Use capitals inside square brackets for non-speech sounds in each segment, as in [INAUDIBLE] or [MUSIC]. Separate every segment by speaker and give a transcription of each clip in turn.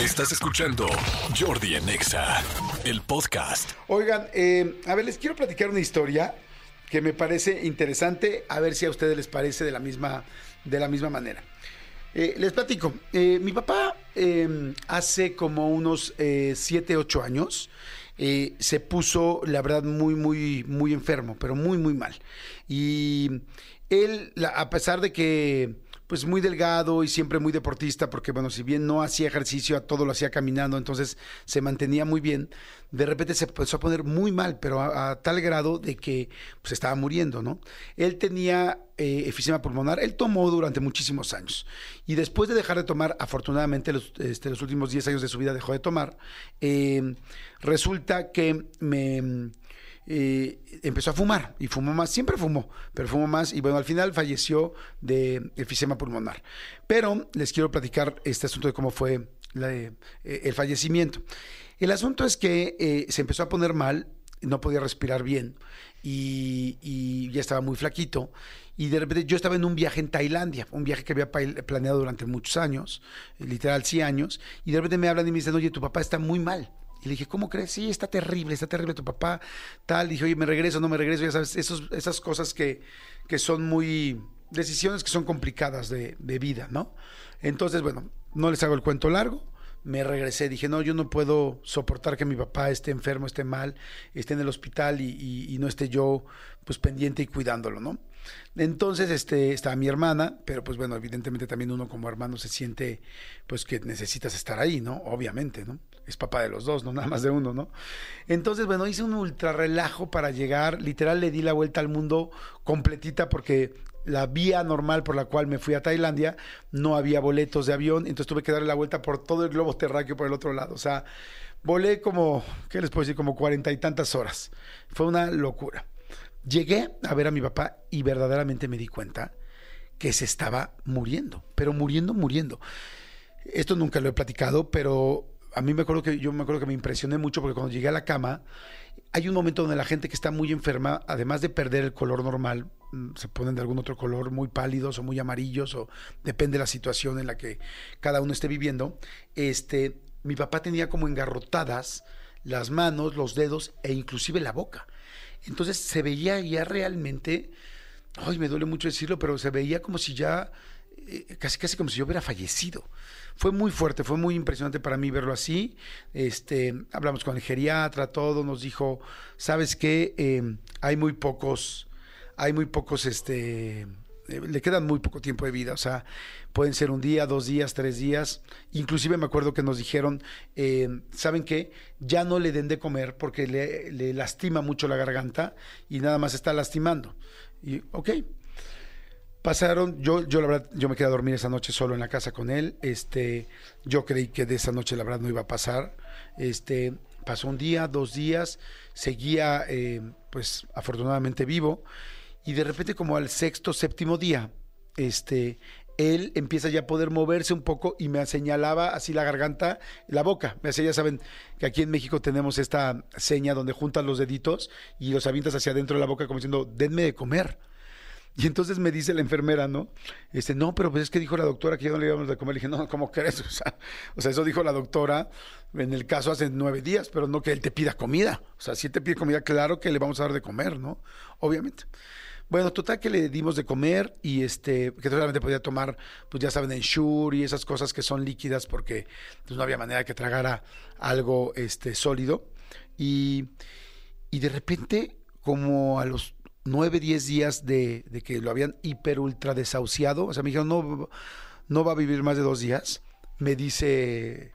Speaker 1: Estás escuchando Jordi en Exa, el podcast.
Speaker 2: Oigan, eh, a ver, les quiero platicar una historia que me parece interesante, a ver si a ustedes les parece de la misma, de la misma manera. Eh, les platico, eh, mi papá eh, hace como unos 7, 8 años se puso, la verdad, muy, muy, muy enfermo, pero muy, muy mal. Y él, a pesar de que pues muy delgado y siempre muy deportista, porque bueno, si bien no hacía ejercicio, a todo lo hacía caminando, entonces se mantenía muy bien, de repente se empezó a poner muy mal, pero a, tal grado de que pues estaba muriendo, ¿no? Él tenía eh, efisema pulmonar, él tomó durante muchísimos años y después de dejar de tomar, afortunadamente los, este, últimos 10 años de su vida dejó de tomar, eh, resulta que me eh, empezó a fumar y fumó más, siempre fumó, pero fumó más y bueno, al final falleció de efisema pulmonar. Pero les quiero platicar este asunto de cómo fue eh, el fallecimiento. El asunto es que eh, se empezó a poner mal, no podía respirar bien y, y ya estaba muy flaquito. Y de repente yo estaba en un viaje en Tailandia, un viaje que había planeado durante muchos años, literal 100 años, y de repente me hablan y me dicen, oye, tu papá está muy mal. Y le dije, ¿cómo crees? Sí, está terrible, está terrible tu papá, tal. dije, oye, me regreso, no me regreso, ya sabes, esos, esas cosas que, que son muy, decisiones que son complicadas de, de vida, ¿no? Entonces, bueno, no les hago el cuento largo, me regresé, dije, no, yo no puedo soportar que mi papá esté enfermo, esté mal, esté en el hospital y, y- y no esté yo pues pendiente y cuidándolo, ¿no? Entonces, este, estaba mi hermana, pero pues bueno, evidentemente también uno como hermano se siente pues que necesitas estar ahí, ¿no? Obviamente, ¿no? Es papá de los dos, no nada más de uno, ¿no? Entonces, bueno, hice un ultra relajo para llegar, literal le di la vuelta al mundo completita porque la vía normal por la cual me fui a Tailandia no había boletos de avión, entonces tuve que darle la vuelta por todo el globo terráqueo por el otro lado. O sea, volé como, ¿qué les puedo decir? Como cuarenta y tantas horas. Fue una locura. Llegué a ver a mi papá y verdaderamente me di cuenta que se estaba muriendo, pero muriendo, muriendo. Esto nunca lo he platicado, pero a mí me acuerdo que yo me acuerdo que me impresioné mucho porque cuando llegué a la cama hay un momento donde la gente que está muy enferma, además de perder el color normal, mm, se ponen de algún otro color, muy pálidos o muy amarillos, o depende de la situación en la que cada uno esté viviendo. Este, mi papá tenía como engarrotadas las manos, los dedos e inclusive la boca. Entonces se veía ya realmente, ay, me duele mucho decirlo, pero se veía como si ya, casi casi como si yo hubiera fallecido. Fue muy fuerte, fue muy impresionante para mí verlo así. Este, hablamos con el geriatra, todo, nos dijo, ¿sabes qué? Eh, hay muy pocos, hay muy pocos, este, eh, le quedan muy poco tiempo de vida, o sea, pueden ser un día, dos días, tres días. Inclusive me acuerdo que nos dijeron, eh, ¿saben qué? Ya no le den de comer porque le, le lastima mucho la garganta y nada más está lastimando. Y, ok. Pasaron, yo, yo la verdad, yo me quedé a dormir esa noche solo en la casa con él. Este, yo creí que de esa noche la verdad no iba a pasar. Este, pasó un día, dos días, seguía, eh, pues afortunadamente vivo. Y de repente, como al sexto, séptimo día, este, él empieza ya a poder moverse un poco y me señalaba así la garganta, la boca. Me hacía, ya saben que aquí en México tenemos esta seña donde juntas los deditos y los avientas hacia adentro de la boca como diciendo, denme de comer. [LAUGHS] Y entonces me dice la enfermera, ¿no? Este, no, pero pues es que dijo la doctora que ya no le íbamos de comer. Le dije, no, ¿cómo crees? [LAUGHS] O sea, o sea, eso dijo la doctora en el caso hace nueve días, pero no que él te pida comida. O sea, si él te pide comida, claro que le vamos a dar de comer, ¿no? Obviamente. Bueno, total que le dimos de comer y este, que solamente podía tomar, pues ya saben, Ensure y esas cosas que son líquidas porque pues, no había manera que tragara algo este, sólido. Y, y de repente, como a los nueve, diez días de, de que lo habían hiper ultra desahuciado, o sea, me dijeron, no, no va a vivir más de dos días, me dice,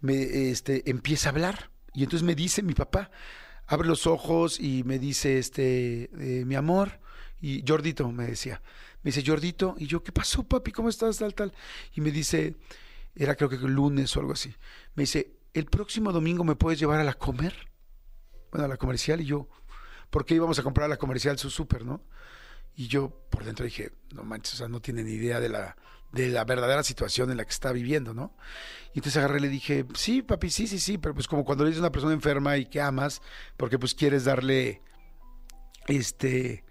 Speaker 2: me, este, empieza a hablar. Y entonces me dice mi papá, abre los ojos y me dice, este, eh, mi amor, y Jordito me decía, me dice, Jordito, y yo, ¿qué pasó, papi? ¿Cómo estás? Tal, tal. Y me dice, era creo que el lunes o algo así, me dice, el próximo domingo me puedes llevar a la comer, bueno, a la comercial, y yo, ¿por qué íbamos a comprar a la comercial su súper, no? Y yo por dentro dije, no manches, o sea, no tiene ni idea de la, de la verdadera situación en la que está viviendo, ¿no? Y entonces agarré y le dije, sí, papi, sí, sí, sí, pero pues como cuando le dices a una persona enferma y que amas, porque pues quieres darle, este,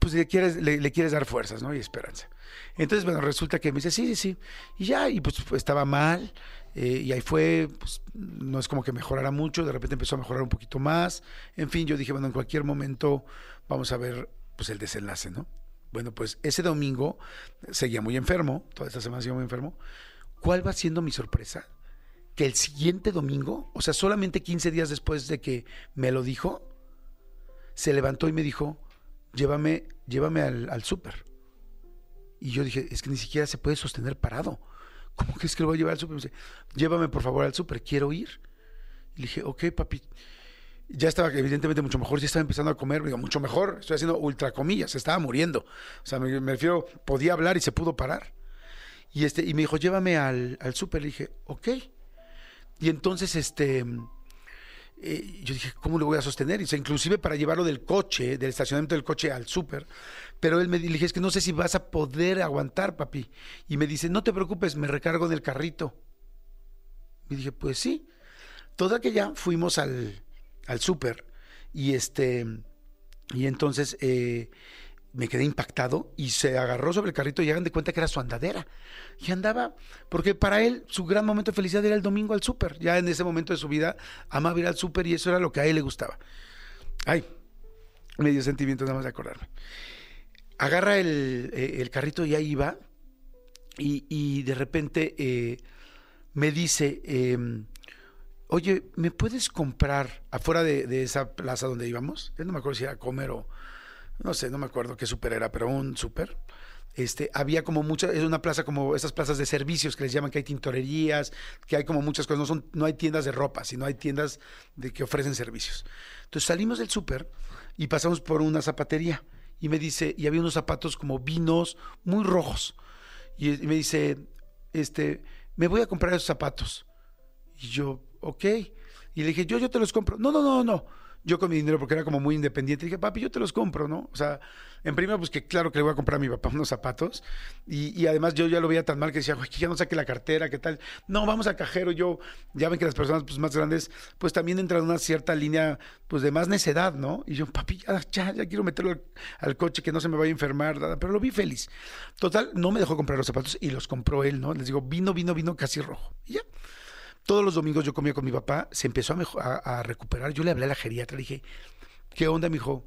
Speaker 2: pues le quieres, le, quieres dar fuerzas, ¿no? Y esperanza. Entonces, bueno, resulta que me dice, sí, sí, sí. Y ya, y pues estaba mal, Eh, y ahí fue, pues, no es como que mejorara mucho, de repente empezó a mejorar un poquito más. En fin, yo dije, bueno, en cualquier momento vamos a ver pues el desenlace, ¿no? Bueno, pues ese domingo seguía muy enfermo, toda esta semana seguía muy enfermo. ¿Cuál va siendo mi sorpresa? Que el siguiente domingo, o sea, solamente 15 días después de que me lo dijo, se levantó y me dijo, llévame, llévame al, al súper. Y yo dije, es que ni siquiera se puede sostener parado. [LAUGHS] ¿Cómo que es que lo voy a llevar al súper? Me dice, llévame por favor al súper, quiero ir. Y le dije, ok, papi. Ya estaba evidentemente mucho mejor, ya estaba empezando a comer, digo, mucho mejor, estoy haciendo ultra comillas, estaba muriendo. O sea, me, refiero, podía hablar y se pudo parar. Y, este, y me dijo, llévame al, al súper. Le dije, ok. Y entonces, este, eh, yo dije, ¿cómo lo voy a sostener? Y inclusive para llevarlo del coche, del estacionamiento del coche al súper. Pero él me dije, es que no sé si vas a poder aguantar, papi. Y me dice, no te preocupes, me recargo en el carrito. Y dije, pues sí. Toda que fuimos al, al súper y este, y entonces eh, me quedé impactado y se agarró sobre el carrito y hagan de cuenta que era su andadera. Y andaba, porque para él su gran momento de felicidad era el domingo al súper. Ya en ese momento de su vida amaba ir al súper y eso era lo que a él le gustaba. Ay, me dio sentimiento nada más de acordarme. Agarra el, eh, el carrito y ahí va y, y de repente eh, me dice, eh, oye, ¿me puedes comprar afuera de, de, esa plaza donde íbamos? Yo no me acuerdo si era comer o, no sé, no me acuerdo qué súper era, pero un súper. Este, había como muchas, es una plaza como esas plazas de servicios que les llaman, que hay tintorerías, que hay como muchas cosas, no, son, no hay tiendas de ropa, sino hay tiendas de que ofrecen servicios. Entonces salimos del súper y pasamos por una zapatería y me dice, y había unos zapatos como vinos muy rojos. Y, y me dice, este, me voy a comprar esos zapatos. Y yo, ok. Y le dije, yo, yo te los compro. No, no, no, no. Yo con mi dinero, porque era como muy independiente, dije, papi, yo te los compro, ¿no? O sea, en primera, pues que claro que le voy a comprar a mi papá [LAUGHS] unos zapatos. Y, y además yo ya lo veía tan mal que decía, güey, que ya no saque la cartera, ¿qué tal? No, vamos al cajero. Yo, ya ven que las personas pues, más grandes, pues también entran en una cierta línea, pues de más necedad, ¿no? Y yo, papi, ya, ya, ya quiero meterlo al, al, coche, que no se me vaya a enfermar, nada. Pero lo vi feliz. Total, no me dejó comprar los zapatos y los compró él, ¿no? Les digo, vino, vino, vino casi rojo. Y ya. Todos los domingos yo comía con mi papá, se empezó a, recuperar. Yo le hablé a la geriatra, le dije, ¿qué onda? Me dijo,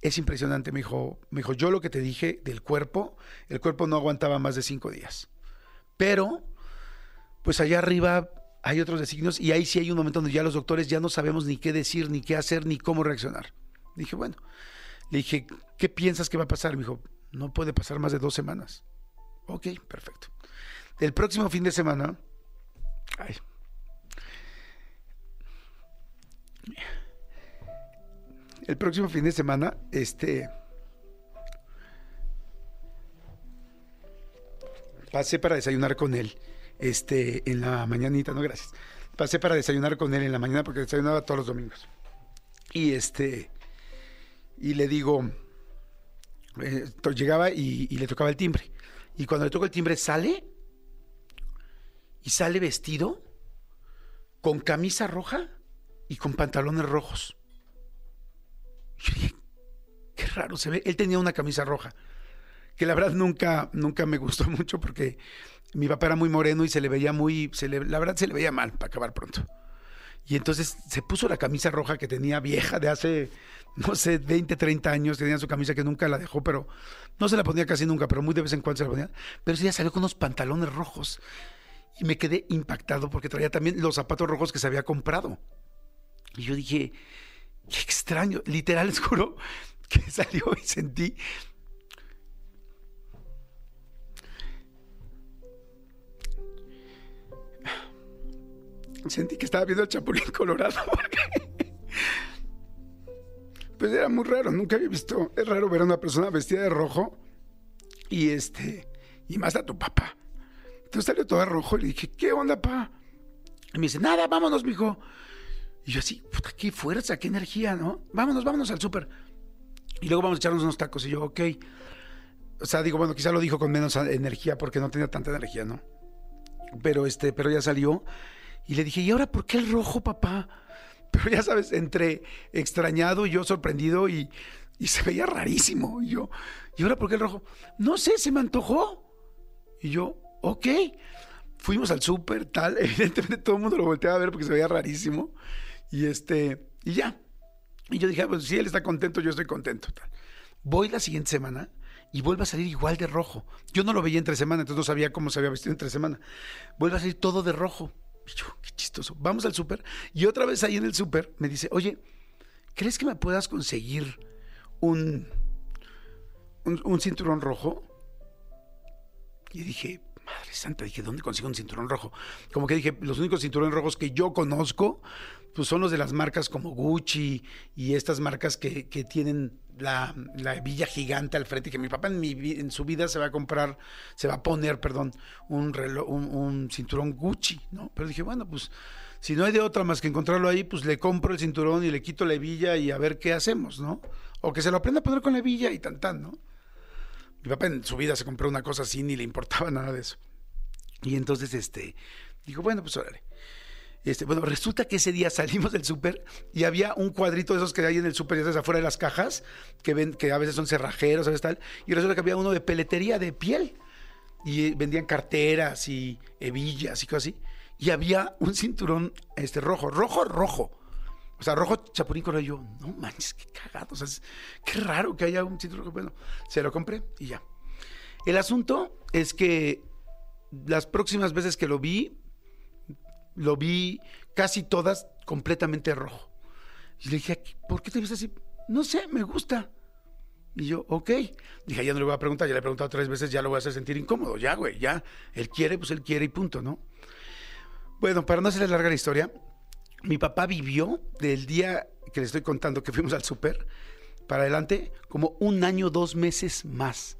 Speaker 2: es impresionante. Me dijo, me dijo, yo lo que te dije del cuerpo, el cuerpo no aguantaba más de cinco días. Pero, pues allá arriba hay otros designios y ahí sí hay un momento donde ya los doctores ya no sabemos ni qué decir, ni qué hacer, ni cómo reaccionar. Dije, bueno, le dije, ¿qué piensas que va a pasar? Me dijo, no puede pasar más de dos semanas. Ok, perfecto. El próximo fin de semana, ay, el próximo fin de semana, este. Pasé para desayunar con él. Este, en la mañanita, no, gracias. Pasé para desayunar con él en la mañana porque desayunaba todos los domingos. Y este. Y le digo. Eh, llegaba y, y le tocaba el timbre. Y cuando le toco el timbre, sale. Y sale vestido. Con camisa roja y con pantalones rojos. Yo dije, qué raro se ve. Él tenía una camisa roja, que la verdad nunca, nunca me gustó [LAUGHS] mucho porque mi papá era muy moreno y se le veía muy, se le, la verdad se le veía mal para acabar pronto. Y entonces se puso la camisa roja que tenía vieja de hace, no sé, 20, 30 años. Tenía su camisa que nunca la dejó, pero no se la ponía casi nunca, pero muy de vez en cuando se la ponía. Pero ese día salió con unos pantalones rojos. Y me quedé impactado porque traía también los zapatos rojos que se había comprado. Y yo dije, qué extraño. Literal, [LAUGHS] les que salió y sentí. Sentí que estaba viendo el Chapulín Colorado. [LAUGHS] pues era muy raro, nunca había visto. Es raro ver a una persona vestida de rojo y este. Y más a tu papá. Entonces salió todo rojo y le dije, ¿qué onda, pa? Y me dice, nada, vámonos, mijo. Y yo así, puta, qué fuerza, qué energía, ¿no? Vámonos, vámonos al súper. Y luego vamos a echarnos unos tacos. Y yo, ok. O sea, digo, bueno, quizá lo dijo con menos energía porque no tenía tanta energía, ¿no? Pero este, pero ya salió. Y le dije, ¿y ahora por qué el rojo, papá? [LAUGHS] Pero ya sabes, entre extrañado y yo sorprendido y, y se veía rarísimo. Y yo, ¿y ahora por qué el rojo? No sé, se me antojó. Y yo, ok. fuimos al súper, tal. [LAUGHS] Evidentemente todo el mundo lo volteaba a ver porque se veía rarísimo. Y este, y ya. Y yo dije, ah, pues si él está contento, yo estoy contento. Voy la siguiente semana y vuelve a salir igual de rojo. Yo no lo veía entre semana, entonces no sabía cómo se había vestido entre semana. Vuelve a salir todo de rojo. Y yo, qué chistoso. Vamos al súper. Y otra vez ahí en el súper me dice, oye, ¿crees que me puedas conseguir un, un, un cinturón rojo? Y dije, madre santa, dije, ¿dónde consigo un cinturón rojo? Como que dije, los únicos cinturones rojos que yo conozco, pues son los de las marcas como Gucci y estas marcas que, que tienen la, la hebilla gigante al frente, que mi papá en, mi, en su vida se va a comprar, se va a poner, perdón, un, reloj, un, un cinturón Gucci, ¿no? Pero dije, bueno, pues si no hay de otra más que encontrarlo ahí, pues le compro el cinturón y le quito la hebilla y a ver qué hacemos, ¿no? O que se lo aprenda a poner con la hebilla y tan tan, ¿no? Mi papá en su vida se compró una cosa así, ni le importaba [LAUGHS] nada de eso. Y entonces, este, dijo, bueno, pues órale. Este, bueno, resulta que ese día [LAUGHS] salimos del súper y había un cuadrito de esos que hay en el súper, ya sabes, afuera de las cajas, que ven, que a veces son cerrajeros, ¿sabes tal? Y resulta que había uno de peletería de piel. Y eh, vendían carteras y hebillas y cosas así. Y había un cinturón este, rojo, rojo, rojo. O sea, rojo chapulín colorado. Yo, no manches, qué cagado. O sea, es- qué raro que haya un cinturón rojo. Bueno, se lo compré y ya. El asunto es que las próximas veces que lo vi, lo vi casi todas completamente rojo. Y le dije, ¿por qué te ves así? No sé, me gusta. Y yo, ok. Dije, ya no le voy a preguntar, ya le he preguntado tres veces, ya lo voy a hacer sentir incómodo. Ya, güey, ya. Él quiere, pues él quiere y punto, ¿no? Bueno, para no hacerle larga la historia, mi papá vivió del día que le estoy contando que fuimos al súper para adelante como un año, dos meses más.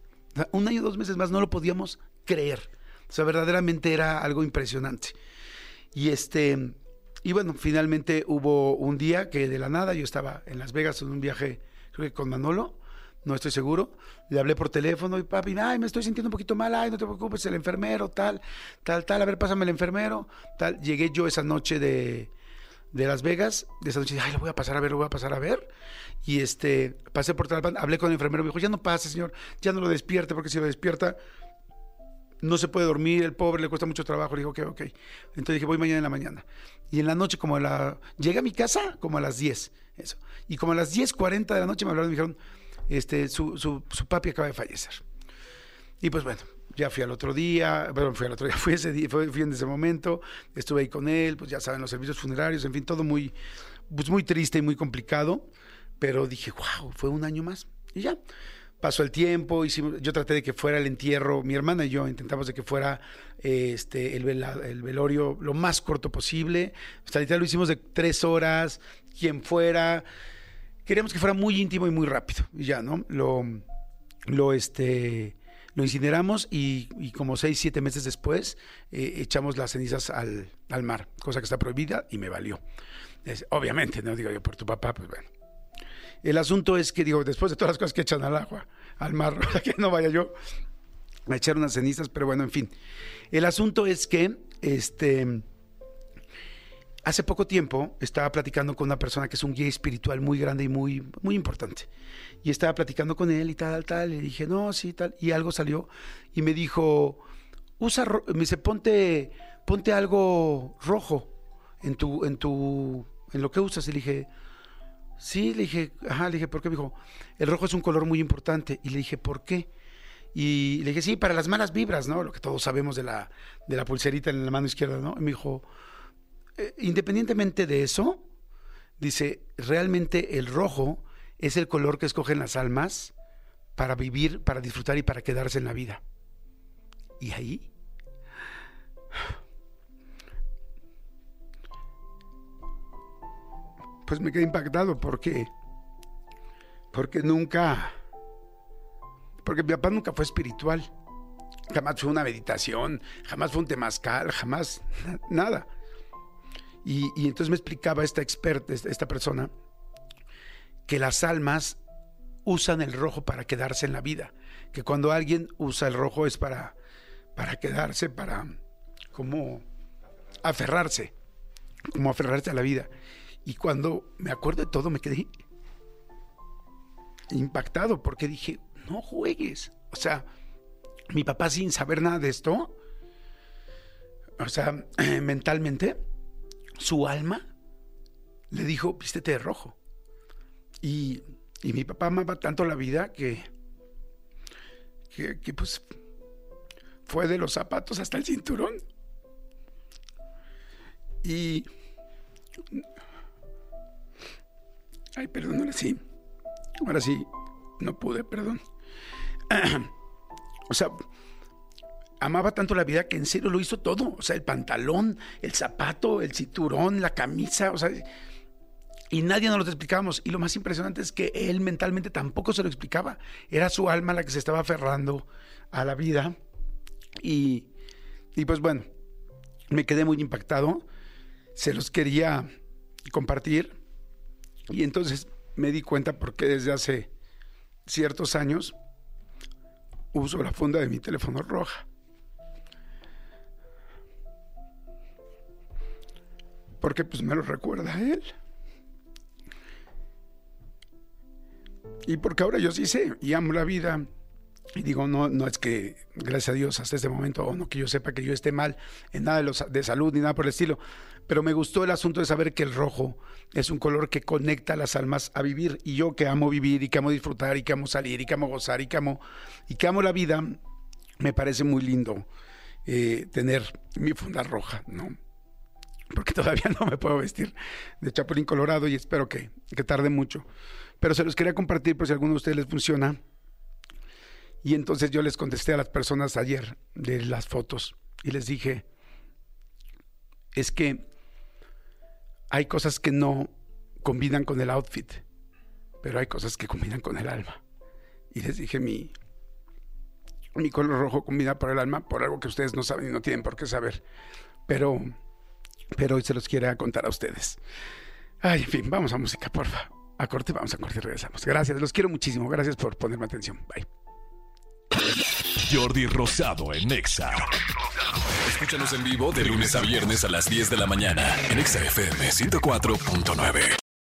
Speaker 2: Un año, dos meses más, no lo podíamos creer. O sea, verdaderamente era algo impresionante. Y este, y bueno, finalmente hubo un día que de la nada yo estaba en Las Vegas en un viaje, creo que con Manolo, no estoy seguro. Le hablé por teléfono y papi, ay, me estoy sintiendo un poquito mal, ay, no te preocupes, el enfermero, tal, tal, tal, a ver, pásame el enfermero, tal. Llegué yo esa noche de, de Las Vegas, de esa noche, ay, lo voy a pasar a ver, lo voy a pasar a ver. Y este, pasé por Tlalpan, hablé con el enfermero, me dijo, ya no pase, señor, ya no lo despierte, porque si lo despierta, no se puede dormir, el pobre le cuesta mucho trabajo. Le digo, ok, ok. Entonces dije, voy mañana en la mañana. Y en la noche, como a la. Llegué a mi casa como a las 10. Eso. Y como a las 10.40 de la noche me hablaron y me dijeron, este, su, su, su papi acaba de fallecer. Y pues bueno, ya fui al otro día, bueno, fui al otro día, [LAUGHS] fui ese día, fui, en ese momento, estuve ahí con él, pues ya saben, los servicios funerarios, en fin, todo muy, pues muy triste y muy complicado. Pero dije, wow, fue un año más. Y ya. Pasó el tiempo, hicimos, yo traté de que fuera el entierro, mi hermana y yo intentamos de que fuera este, el, vela- el velorio lo más corto posible. Hasta literal lo hicimos de tres horas, quien fuera. Queríamos que fuera muy íntimo y muy rápido. Y ya, ¿no? Lo, lo, este, lo incineramos y, como seis, siete meses después eh, echamos las cenizas al, al mar, cosa que está prohibida y me valió. Obviamente, no digo yo por tu papá, pues bueno. El asunto es que, digo, después de todas las cosas que echan al agua, al mar, [LAUGHS] que no vaya yo a echar unas cenizas, pero bueno, en fin. El asunto es que, este, hace poco tiempo estaba platicando con una persona que es un guía espiritual muy grande y muy, muy importante. Y estaba platicando con él y tal, tal, y dije, no, sí, tal, y algo salió y me dijo, usa, me dice, ponte, ponte algo rojo en tu, en tu, en lo que usas. Y le dije, Sí, le dije, ajá, le dije, ¿por qué? Me dijo, el rojo es un color muy importante. Y le dije, ¿por qué? Y le dije, sí, para las malas vibras, ¿no? Lo que todos sabemos de la, de la pulserita en la mano izquierda, ¿no? Y me dijo, "Eh, independientemente de eso, dice, realmente el rojo es el color que escogen las almas para vivir, para disfrutar y para quedarse en la vida. Y ahí pues me quedé impactado porque porque nunca porque mi papá nunca fue espiritual. Jamás fue una meditación jamás fue un temazcal jamás na- nada y, entonces me explicaba esta experta esta, esta persona que las almas usan el rojo para quedarse en la vida que cuando alguien usa el rojo es para para quedarse para como aferrarse como aferrarse a la vida y cuando me acuerdo de todo, me quedé impactado porque dije, no juegues. O sea, mi papá sin saber nada de esto, o sea, [CLEARS THROAT] mentalmente, su alma le dijo, vístete de rojo. Y, y mi papá amaba tanto la vida que, que, que, pues fue de los zapatos hasta el cinturón. Y... Ay, perdón, ahora sí. Ahora sí, no pude, perdón. [CLEARS THROAT] o sea, amaba tanto la vida que en serio lo hizo todo. O sea, el pantalón, el zapato, el cinturón, la camisa, o sea, y nadie nos lo explicábamos. Y lo más impresionante es que él mentalmente tampoco se lo explicaba. Era su alma la que se estaba aferrando a la vida. Y, y pues bueno, me quedé muy impactado. Se los quería compartir. Y entonces me di cuenta porque desde hace ciertos años uso la funda de mi teléfono roja. Porque pues me lo recuerda a él. Y porque ahora yo sí sé y amo la vida. Y digo, no, no es que, gracias a Dios, hasta este momento, o no que yo sepa que yo esté mal en nada de, los, salud ni nada por el estilo, pero me gustó el asunto de saber que el rojo es un color que conecta a las almas a vivir. Y yo que amo vivir y que amo disfrutar y que amo salir y que amo gozar y que amo, y que amo la vida, me parece muy lindo eh, tener mi funda roja, ¿no? Porque todavía no me puedo vestir de chapulín colorado y espero que, que tarde mucho. Pero se los quería compartir por si a alguno de ustedes les funciona. Y entonces yo les contesté a las personas ayer de las fotos y les dije, es que hay cosas que no combinan con el outfit, pero hay cosas que combinan con el alma. Y les dije, mi, mi color rojo combina por el alma por algo que ustedes no saben y no tienen por qué saber. Pero, pero hoy se los quiero contar a ustedes. Ay, en fin, vamos a música, porfa. A corte, vamos a corte y regresamos. Gracias, los quiero muchísimo. Gracias por ponerme atención. Bye.
Speaker 1: Jordi Rosado en Nexa. Escúchanos en vivo de lunes a viernes a las 10 de la mañana en Nexa FM 104.9.